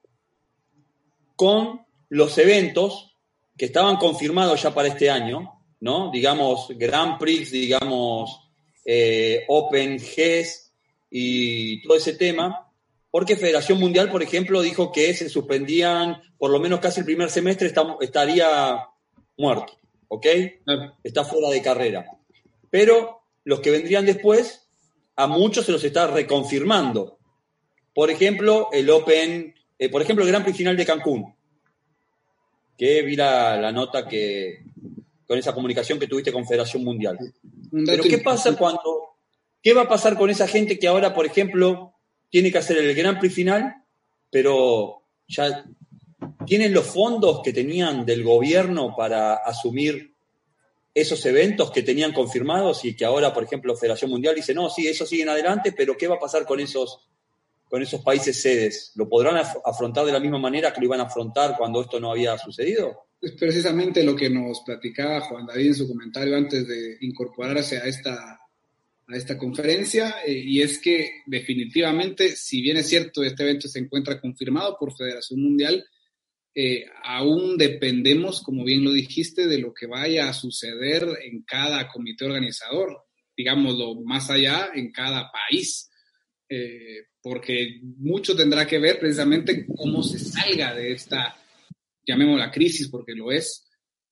con los eventos que estaban confirmados ya para este año? ¿no? Digamos, Grand Prix, digamos, eh, Open GES y todo ese tema. Porque Federación Mundial, por ejemplo, dijo que se suspendían, por lo menos casi el primer semestre estaría muerto, ¿ok? Está fuera de carrera. Pero los que vendrían después, a muchos se los está reconfirmando. Por ejemplo, el Open, eh, por ejemplo, el Gran Prix final de Cancún, que vi la, nota que con esa comunicación que tuviste con Federación Mundial. Pero ¿qué pasa cuando, qué va a pasar con esa gente que ahora, por ejemplo, tiene que hacer el Gran Prix final, pero ya tienen los fondos que tenían del gobierno para asumir esos eventos que tenían confirmados y que ahora, por ejemplo, Federación Mundial dice, no, sí, eso sigue en adelante, pero ¿qué va a pasar con esos, con esos países sedes? ¿Lo podrán afrontar de la misma manera que lo iban a afrontar cuando esto no había sucedido? Es precisamente lo que nos platicaba Juan David en su comentario antes de incorporarse a esta, a esta conferencia, eh, y es que definitivamente, si bien es cierto, este evento se encuentra confirmado por Federación Mundial, eh, aún dependemos, como bien lo dijiste, de lo que vaya a suceder en cada comité organizador, digámoslo más allá, en cada país, eh, porque mucho tendrá que ver precisamente cómo se salga de esta, llamémosla crisis, porque lo es,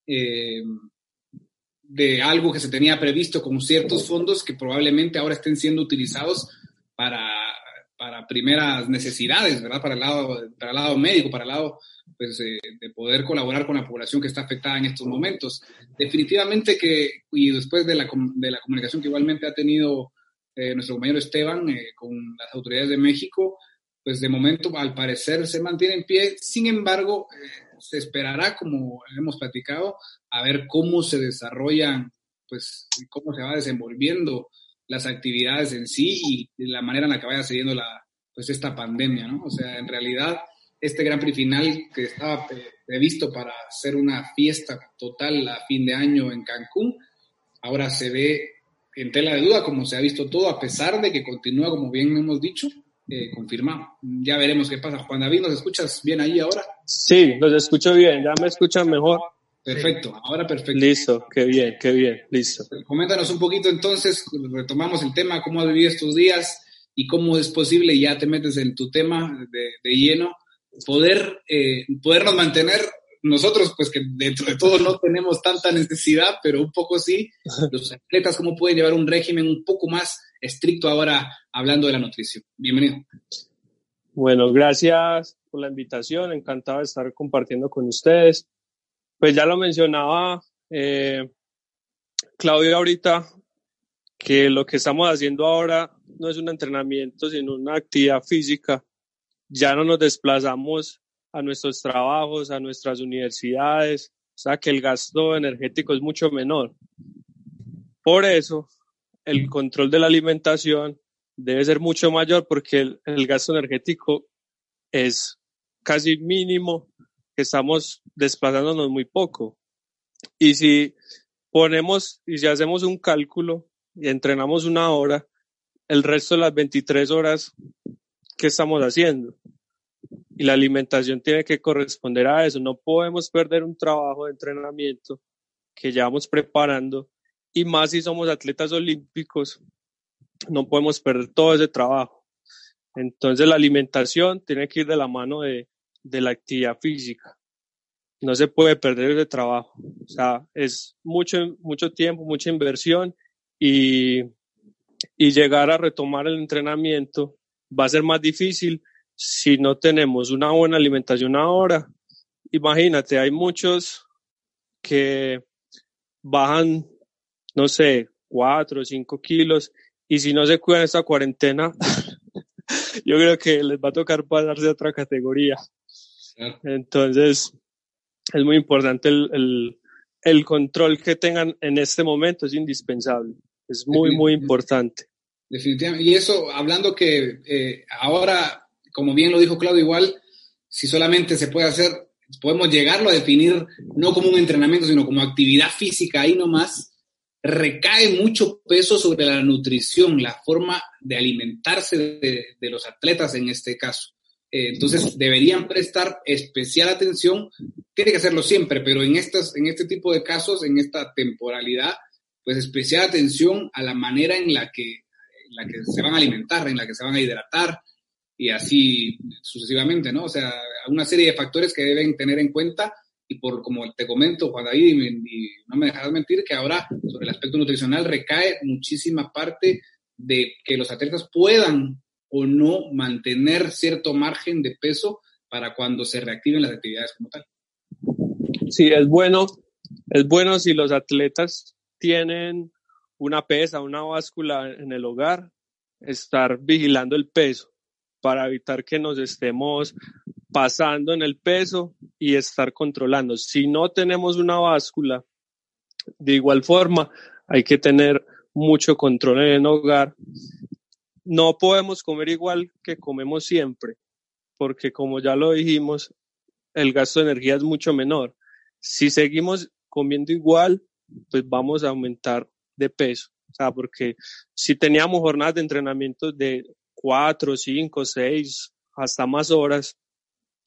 eh, de algo que se tenía previsto con ciertos fondos que probablemente ahora estén siendo utilizados para, para primeras necesidades, ¿verdad? Para el lado, para el lado médico, para el lado pues, de poder colaborar con la población que está afectada en estos momentos. Definitivamente que, y después de la, de la comunicación que igualmente ha tenido eh, nuestro compañero Esteban eh, con las autoridades de México, pues de momento al parecer se mantiene en pie. Sin embargo, eh, se esperará, como hemos platicado, a ver cómo se desarrollan, pues cómo se va desenvolviendo las actividades en sí y la manera en la que vaya siguiendo la, pues esta pandemia, ¿no? O sea, en realidad este Gran Prix final que estaba previsto para hacer una fiesta total a fin de año en Cancún, ahora se ve en tela de duda como se ha visto todo, a pesar de que continúa, como bien hemos dicho, eh, confirmado. Ya veremos qué pasa. Juan David, ¿nos escuchas bien ahí ahora? Sí, los escucho bien, ya me escuchan mejor. Perfecto, ahora perfecto. Listo, qué bien, qué bien, listo. Coméntanos un poquito entonces, retomamos el tema, cómo has vivido estos días y cómo es posible, ya te metes en tu tema de, de lleno, poder, eh, podernos mantener nosotros, pues que dentro de todo no tenemos tanta necesidad, pero un poco sí, los atletas, cómo pueden llevar un régimen un poco más estricto ahora hablando de la nutrición. Bienvenido. Bueno, gracias por la invitación, encantado de estar compartiendo con ustedes. Pues ya lo mencionaba eh, Claudio ahorita, que lo que estamos haciendo ahora no es un entrenamiento, sino una actividad física ya no nos desplazamos a nuestros trabajos, a nuestras universidades, o sea que el gasto energético es mucho menor. Por eso, el control de la alimentación debe ser mucho mayor porque el, gasto energético es casi mínimo, que estamos desplazándonos muy poco. Y si ponemos y si hacemos un cálculo y entrenamos una hora, el resto de las 23 horas qué estamos haciendo. Y la alimentación tiene que corresponder a eso. No podemos perder un trabajo de entrenamiento que llevamos preparando y más si somos atletas olímpicos, no podemos perder todo ese trabajo. Entonces la alimentación tiene que ir de la mano de, de la actividad física. No se puede perder ese trabajo. O sea, es mucho, mucho tiempo, mucha inversión y, y llegar a retomar el entrenamiento va a ser más difícil si no tenemos una buena alimentación ahora. Imagínate, hay muchos que bajan, no sé, cuatro o cinco kilos y si no se cuidan esta cuarentena, yo creo que les va a tocar pasarse a otra categoría. Entonces, es muy importante el, el control que tengan en este momento, es indispensable, es muy, muy importante. Definitivamente. Y eso, hablando que eh, ahora, como bien lo dijo Claudio, igual, si solamente se puede hacer, podemos llegarlo a definir no como un entrenamiento, sino como actividad física, ahí nomás, recae mucho peso sobre la nutrición, la forma de alimentarse de, los atletas en este caso. Eh, entonces, deberían prestar especial atención, tiene que hacerlo siempre, pero en, estas, en este tipo de casos, en esta temporalidad, pues especial atención a la manera en la que en la que se van a alimentar, en la que se van a hidratar y así sucesivamente, ¿no? O sea, una serie de factores que deben tener en cuenta y por como te comento, Juan David, y, no me dejas mentir, que ahora sobre el aspecto nutricional recae muchísima parte de que los atletas puedan o no mantener cierto margen de peso para cuando se reactiven las actividades como tal. Sí, es bueno, es bueno si los atletas tienen una pesa, una báscula en el hogar, estar vigilando el peso para evitar que nos estemos pasando en el peso y estar controlando. Si no tenemos una báscula, de igual forma, hay que tener mucho control en el hogar. No podemos comer igual que comemos siempre, porque como ya lo dijimos, el gasto de energía es mucho menor. Si seguimos comiendo igual, pues vamos a aumentar de peso. O sea, porque si teníamos jornadas de entrenamiento de cuatro, cinco, seis, hasta más horas,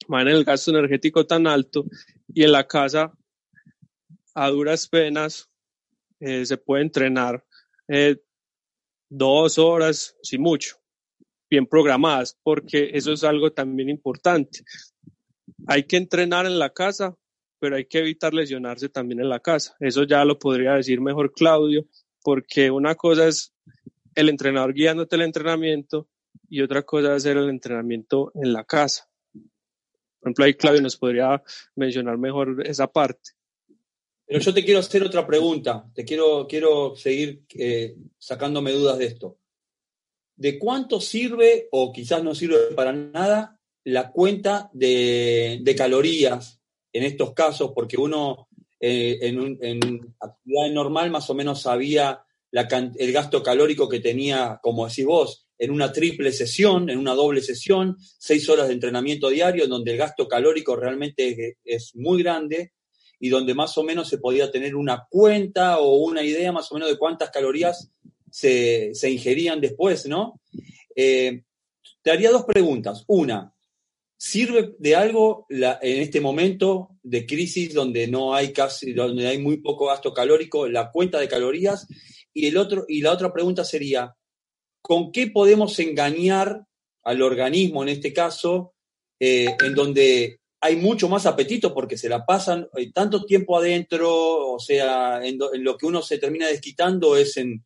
van el gasto energético tan alto y en la casa a duras penas eh, se puede entrenar eh, dos horas, si mucho, bien programadas, porque eso es algo también importante. Hay que entrenar en la casa, pero hay que evitar lesionarse también en la casa. Eso ya lo podría decir mejor Claudio, porque una cosa es el entrenador guiándote el entrenamiento y otra cosa es hacer el entrenamiento en la casa. Por ejemplo, ahí Claudio nos podría mencionar mejor esa parte. Pero yo te quiero hacer otra pregunta, te quiero, quiero seguir eh, sacándome dudas de esto. ¿De cuánto sirve o quizás no sirve para nada la cuenta de, calorías en estos casos? Porque uno eh, en, en, actividad normal más o menos sabía el gasto calórico que tenía, como decís vos, en una triple sesión, en una doble sesión, seis horas de entrenamiento diario, donde el gasto calórico realmente es, muy grande y donde más o menos se podía tener una cuenta o una idea más o menos de cuántas calorías se, ingerían después, ¿no? Eh, te haría dos preguntas. Una, ¿sirve de algo en este momento de crisis donde no hay casi, donde hay muy poco gasto calórico, la cuenta de calorías? Y, el otro, y la otra pregunta sería, ¿con qué podemos engañar al organismo en este caso, eh, en donde hay mucho más apetito porque se la pasan eh, tanto tiempo adentro, o sea, en, lo que uno se termina desquitando es en,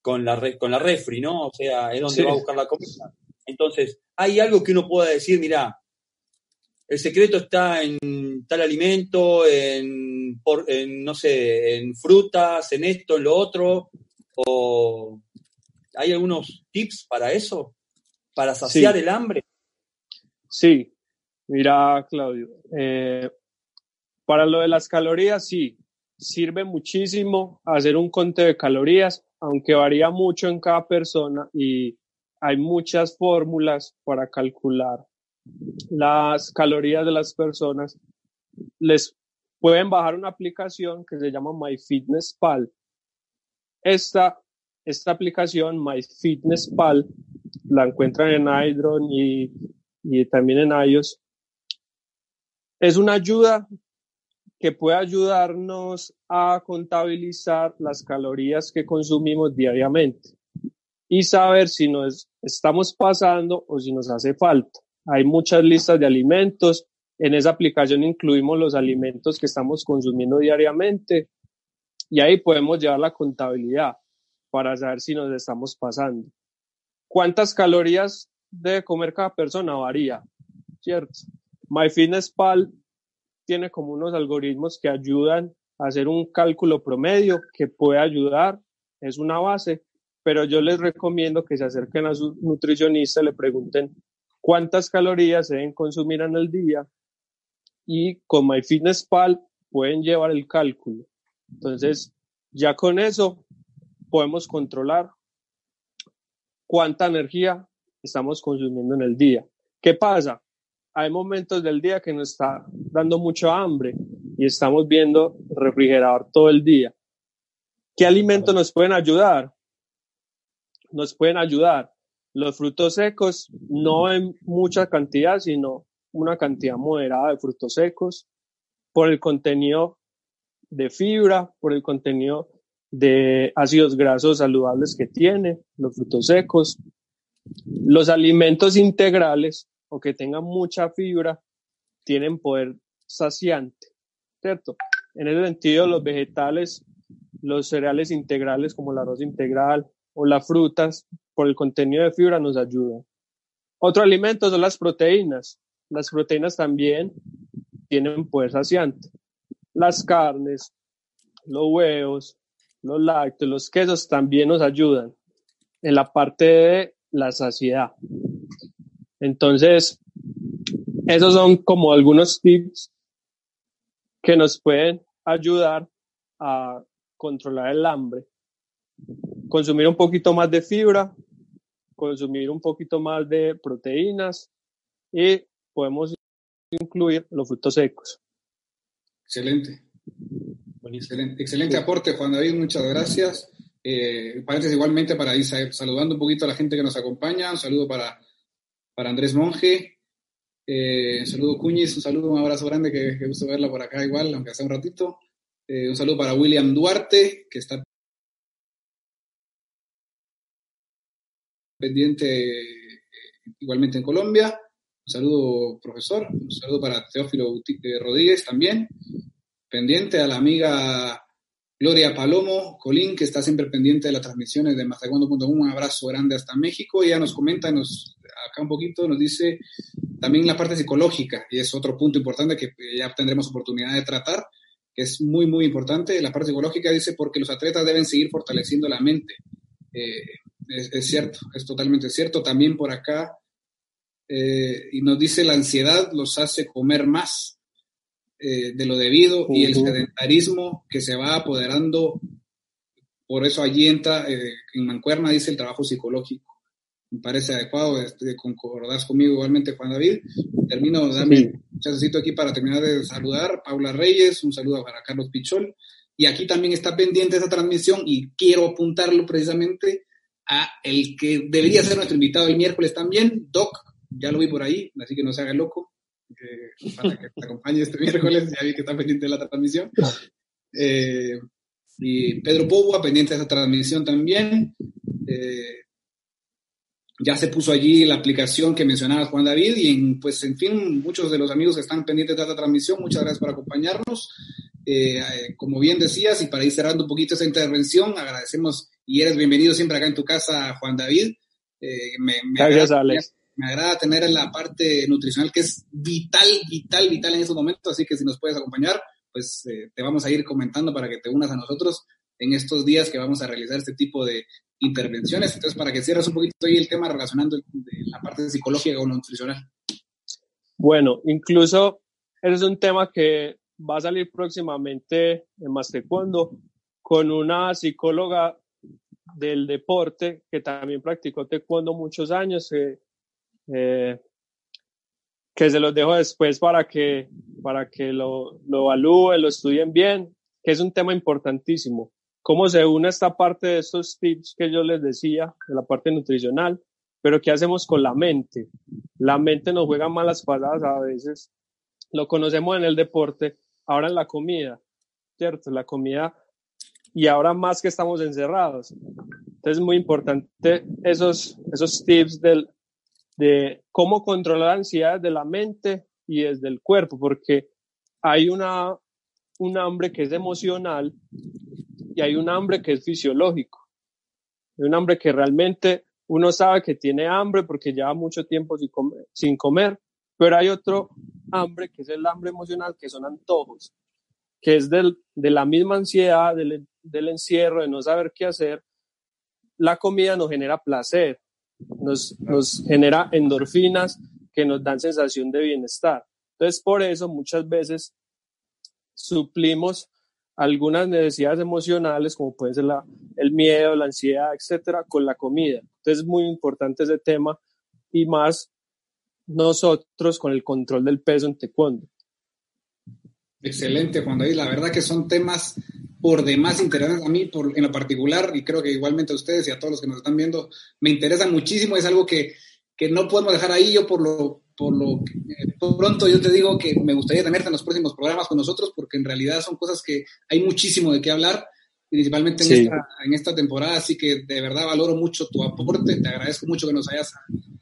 con, la con la refri, ¿no? O sea, es donde va a buscar la comida. Entonces, hay algo que uno pueda decir, mira, el secreto está en tal alimento, en, en, no sé, en frutas, en esto, en lo otro, o ¿Hay algunos tips para eso? ¿Para saciar el hambre? Sí, mira, Claudio, eh, para lo de las calorías, sí, sirve muchísimo hacer un conteo de calorías, aunque varía mucho en cada persona y hay muchas fórmulas para calcular las calorías de las personas. Les pueden bajar una aplicación que se llama MyFitnessPal. Esta esta aplicación MyFitnessPal la encuentran en Android y, y también en iOS. Es una ayuda que puede ayudarnos a contabilizar las calorías que consumimos diariamente y saber si nos estamos pasando o si nos hace falta. Hay muchas listas de alimentos. En esa aplicación incluimos los alimentos que estamos consumiendo diariamente y ahí podemos llevar la contabilidad para saber si nos estamos pasando. ¿Cuántas calorías debe comer cada persona? Varía, ¿cierto? MyFitnessPal tiene como unos algoritmos que ayudan a hacer un cálculo promedio que puede ayudar, es una base, pero yo les recomiendo que se acerquen a su nutricionista, le pregunten cuántas calorías deben consumir en el día y con MyFitnessPal pueden llevar el cálculo. Entonces, ya con eso podemos controlar cuánta energía estamos consumiendo en el día. ¿Qué pasa? Hay momentos del día que nos está dando mucho hambre y estamos viendo refrigerador todo el día. ¿Qué alimentos nos pueden ayudar? Nos pueden ayudar los frutos secos, no en mucha cantidad, sino una cantidad moderada de frutos secos, por el contenido de fibra, por el contenido de ácidos grasos saludables que tiene, los frutos secos, los alimentos integrales o que tengan mucha fibra tienen poder saciante. ¿cierto? En ese sentido, los vegetales, los cereales integrales como el arroz integral o las frutas, por el contenido de fibra, nos ayudan. Otro alimento son las proteínas. Las proteínas también tienen poder saciante. Las carnes, los huevos, los lácteos, los quesos también nos ayudan en la parte de la saciedad. Entonces, esos son como algunos tips que nos pueden ayudar a controlar el hambre. Consumir un poquito más de fibra, consumir un poquito más de proteínas y podemos incluir los frutos secos. Excelente. Excelente, excelente aporte, Juan David, muchas gracias. Eh, igualmente para ir saludando un poquito a la gente que nos acompaña. Un saludo para, para Andrés Monge. Eh, un saludo Cuñiz, un saludo, un abrazo grande, que, que gusto verla por acá igual, aunque hace un ratito. Eh, un saludo para William Duarte, que está pendiente eh, igualmente en Colombia. Un saludo, profesor. Un saludo para Teófilo Rodríguez también. Pendiente a la amiga Gloria Palomo, Colín, que está siempre pendiente de las transmisiones de Mazagondo.com. Un abrazo grande hasta México. Ella nos comenta, nos, acá un poquito, nos dice también la parte psicológica, y es otro punto importante que ya tendremos oportunidad de tratar, que es muy, muy importante. La parte psicológica dice porque los atletas deben seguir fortaleciendo la mente. Eh, es, cierto, es totalmente cierto. También por acá, eh, y nos dice la ansiedad los hace comer más eh, de lo debido y el sedentarismo que se va apoderando. Por eso allí entra, eh, en Mancuerna dice el trabajo psicológico. Me parece adecuado, este, concordás conmigo igualmente, Juan David. Termino, dame un chancecito aquí para terminar de saludar. Paula Reyes, un saludo para Carlos Pichol. Y aquí también está pendiente esa transmisión y quiero apuntarlo precisamente a el que debería ser nuestro invitado el miércoles también, Doc, ya lo vi por ahí, así que no se haga loco, para que te acompañe este miércoles, ya vi que está pendiente de la transmisión. Eh, y Pedro Pogba, pendiente de esa transmisión también. Eh, ya se puso allí la aplicación que mencionaba Juan David y en, pues en fin, muchos de los amigos que están pendientes de esta transmisión, muchas gracias por acompañarnos. Eh, como bien decías, y para ir cerrando un poquito esa intervención, agradecemos y eres bienvenido siempre acá en tu casa, Juan David. Eh, me, Gracias, agrada, Alex. Me agrada tener la parte nutricional que es vital, vital, vital en estos momentos, así que si nos puedes acompañar, pues eh, te vamos a ir comentando para que te unas a nosotros en estos días que vamos a realizar este tipo de intervenciones. Entonces, para que cierres un poquito ahí el tema relacionando la parte psicológica con lo nutricional. Bueno, incluso es un tema que va a salir próximamente en Más con una psicóloga del deporte que también practicó taekwondo muchos años, eh, eh, que se los dejo después para que, para que lo, lo evalúen, lo estudien bien, que es un tema importantísimo. Cómo se une esta parte de estos tips que yo les decía, de la parte nutricional, pero ¿qué hacemos con la mente? La mente nos juega malas pasadas a veces. Lo conocemos en el deporte, ahora en la comida, ¿cierto? La comida y ahora más que estamos encerrados. Entonces es muy importante esos, esos tips del, de cómo controlar la ansiedad de la mente y desde el cuerpo, porque hay una, un hambre que es emocional y hay un hambre que es fisiológico. Hay un hambre que realmente uno sabe que tiene hambre porque lleva mucho tiempo sin comer, sin comer, pero hay otro hambre que es el hambre emocional, que son antojos, que es del, de la misma ansiedad, del, del encierro, de no saber qué hacer, la comida nos genera placer, nos, genera endorfinas que nos dan sensación de bienestar. Entonces, por eso muchas veces suplimos algunas necesidades emocionales, como puede ser el miedo, la ansiedad, etcétera, con la comida. Entonces, es muy importante ese tema y más nosotros con el control del peso en taekwondo. Excelente, Juan David. La verdad que son temas por demás interesantes a mí por, en lo particular y creo que igualmente a ustedes y a todos los que nos están viendo me interesa muchísimo. Es algo que, que no podemos dejar ahí. Yo por lo, por lo eh, pronto yo te digo que me gustaría tenerte en los próximos programas con nosotros porque en realidad son cosas que hay muchísimo de qué hablar principalmente en, esta, en esta temporada, así que de verdad valoro mucho tu aporte, te agradezco mucho que nos hayas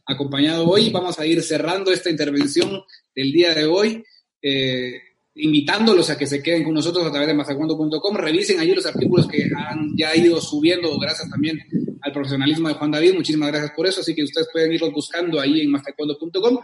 acompañado hoy. Vamos a ir cerrando esta intervención del día de hoy. Eh, invitándolos a que se queden con nosotros a través de mazacuando.com, revisen allí los artículos que han ya ido subiendo, gracias también al profesionalismo de Juan David, muchísimas gracias por eso, así que ustedes pueden irlos buscando ahí en mazacuando.com.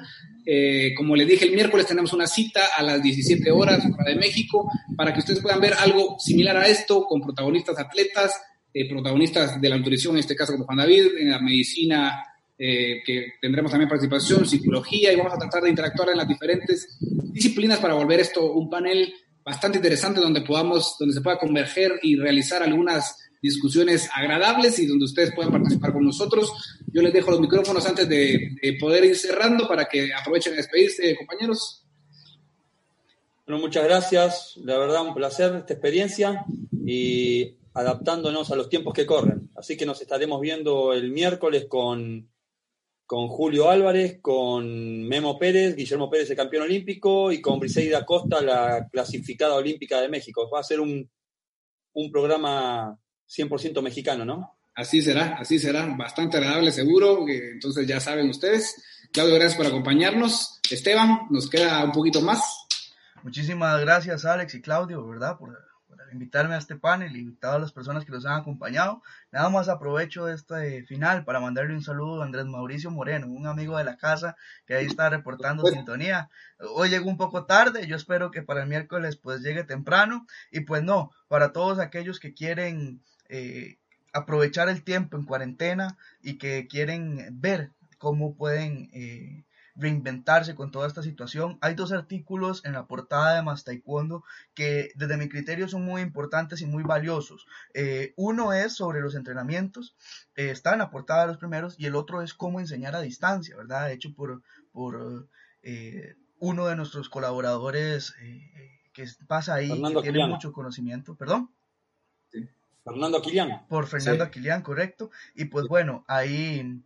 Eh, como les dije, el miércoles tenemos una cita a las 17 horas de México para que ustedes puedan ver algo similar a esto con protagonistas atletas, eh, protagonistas de la nutrición, en este caso como Juan David, en la medicina eh, que tendremos también participación, psicología, y vamos a tratar de interactuar en las diferentes disciplinas para volver esto un panel bastante interesante donde podamos, donde se pueda converger y realizar algunas discusiones agradables y donde ustedes puedan participar con nosotros. Yo les dejo los micrófonos antes de, poder ir cerrando para que aprovechen a despedirse, compañeros. Bueno, muchas gracias. La verdad, un placer esta experiencia y adaptándonos a los tiempos que corren. Así que nos estaremos viendo el miércoles con con Julio Álvarez, con Memo Pérez, Guillermo Pérez, el campeón olímpico, y con Briseida Costa, la clasificada olímpica de México. Va a ser un, un programa 100% mexicano, ¿no? Así será, así será, bastante agradable seguro, entonces ya saben ustedes. Claudio, gracias por acompañarnos. Esteban, nos queda un poquito más. Muchísimas gracias Alex y Claudio, ¿verdad? Por invitarme a este panel y a todas las personas que nos han acompañado. Nada más aprovecho este final para mandarle un saludo a Andrés Mauricio Moreno, un amigo de la casa que ahí está reportando sintonía. Hoy llegó un poco tarde, yo espero que para el miércoles pues llegue temprano y pues no, para todos aquellos que quieren eh, aprovechar el tiempo en cuarentena y que quieren ver cómo pueden... Eh, reinventarse con toda esta situación. Hay dos artículos en la portada de Más Taekwondo que desde mi criterio son muy importantes y muy valiosos. Eh, uno es sobre los entrenamientos, eh, está en la portada de los primeros, y el otro es cómo enseñar a distancia, ¿verdad? Hecho por, por eh, uno de nuestros colaboradores que pasa ahí, que tiene mucho conocimiento. ¿Perdón? Fernando Aquilián. Por Fernando Aquilián, correcto. Y pues bueno, ahí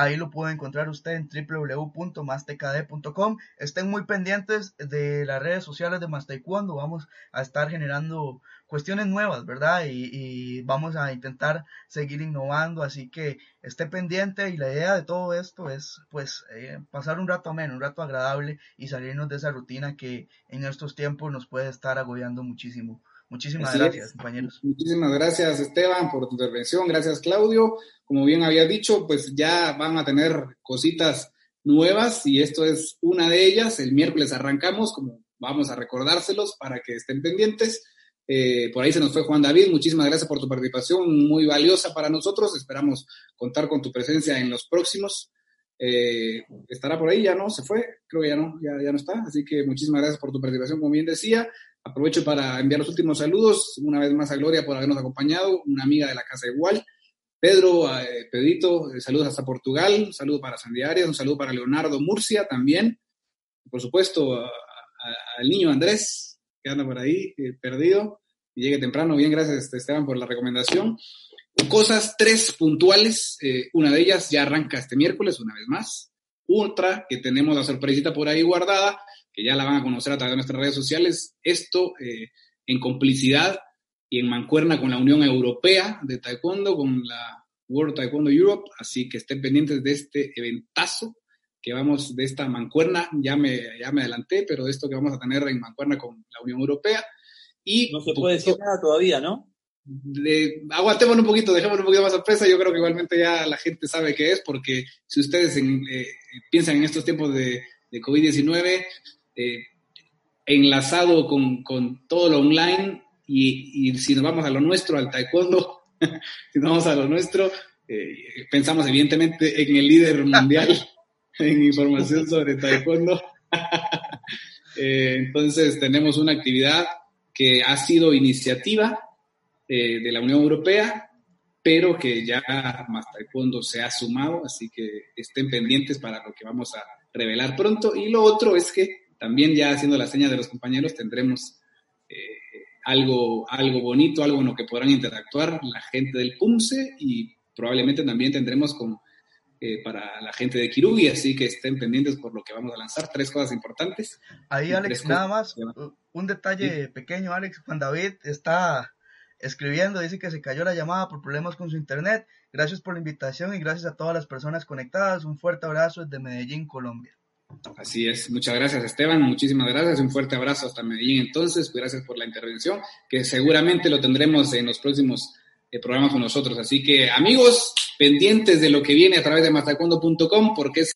Ahí lo puede encontrar usted en www.mastkd.com. Estén muy pendientes de las redes sociales de Más Taekwondo. Vamos a estar generando cuestiones nuevas, ¿verdad? Y, vamos a intentar seguir innovando. Así que esté pendiente y la idea de todo esto es pues eh, pasar un rato ameno, un rato agradable y salirnos de esa rutina que en estos tiempos nos puede estar agobiando muchísimo. Muchísimas gracias, compañeros. Muchísimas gracias, Esteban, por tu intervención. Gracias, Claudio. Como bien había dicho, pues ya van a tener cositas nuevas y esto es una de ellas. El miércoles arrancamos, como vamos a recordárselos para que estén pendientes. Eh, por ahí se nos fue Juan David. Muchísimas gracias por tu participación, muy valiosa para nosotros. Esperamos contar con tu presencia en los próximos. Eh, estará por ahí, ya no, se fue, creo que ya no, ya, ya no está. Así que muchísimas gracias por tu participación, como bien decía. Aprovecho para enviar los últimos saludos, una vez más a Gloria por habernos acompañado, una amiga de la casa igual. Pedro, eh, Pedrito, eh, saludos hasta Portugal, un saludo para Sandy Arias, un saludo para Leonardo Murcia también. Por supuesto, al niño Andrés, que anda por ahí, eh, perdido, y llegue temprano. Bien, gracias este, Esteban por la recomendación. Cosas tres puntuales, una de ellas ya arranca este miércoles, una vez más. Otra que tenemos la sorpresita por ahí guardada, que ya la van a conocer a través de nuestras redes sociales, esto eh, en complicidad y en mancuerna con la Unión Europea de Taekwondo, con la World Taekwondo Europe, así que estén pendientes de este eventazo que vamos de esta mancuerna, ya me, ya me adelanté, pero de esto que vamos a tener en mancuerna con la Unión Europea. Y, no se puede decir nada todavía, ¿no? De, aguantémonos un poquito, dejémonos un poquito más sorpresa. Yo creo que igualmente ya la gente sabe qué es, porque si ustedes eh, piensan en estos tiempos de, de COVID-19, eh, enlazado con, todo lo online y, si nos vamos a lo nuestro, al taekwondo, si nos vamos a lo nuestro, eh, pensamos evidentemente en el líder mundial en información sobre taekwondo. Eh, entonces tenemos una actividad que ha sido iniciativa de la Unión Europea, pero que ya más taekwondo se ha sumado, así que estén pendientes para lo que vamos a revelar pronto. Y lo otro es que también ya haciendo la seña de los compañeros tendremos eh, algo, algo bonito, algo en lo que podrán interactuar la gente del PUMSE y probablemente también tendremos con, eh, para la gente de Kirugi, así que estén pendientes por lo que vamos a lanzar. Tres cosas importantes. Ahí, Alex, nada más, un detalle pequeño, Alex. Juan David está escribiendo, dice que se cayó la llamada por problemas con su internet. Gracias por la invitación y gracias a todas las personas conectadas. Un fuerte abrazo desde Medellín, Colombia. Así es, muchas gracias Esteban, muchísimas gracias, un fuerte abrazo hasta Medellín entonces, gracias por la intervención, que seguramente lo tendremos en los próximos eh, programas con nosotros. Así que amigos, pendientes de lo que viene a través de matacondo.com, porque es